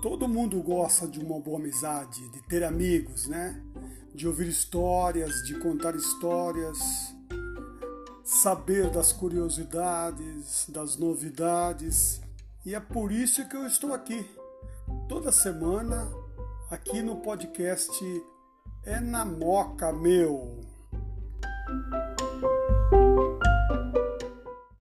Todo mundo gosta de uma boa amizade, de ter amigos, né? De ouvir histórias, de contar histórias, saber das curiosidades, das novidades. E é por isso que eu estou aqui, toda semana, aqui no podcast É na Moca Meu.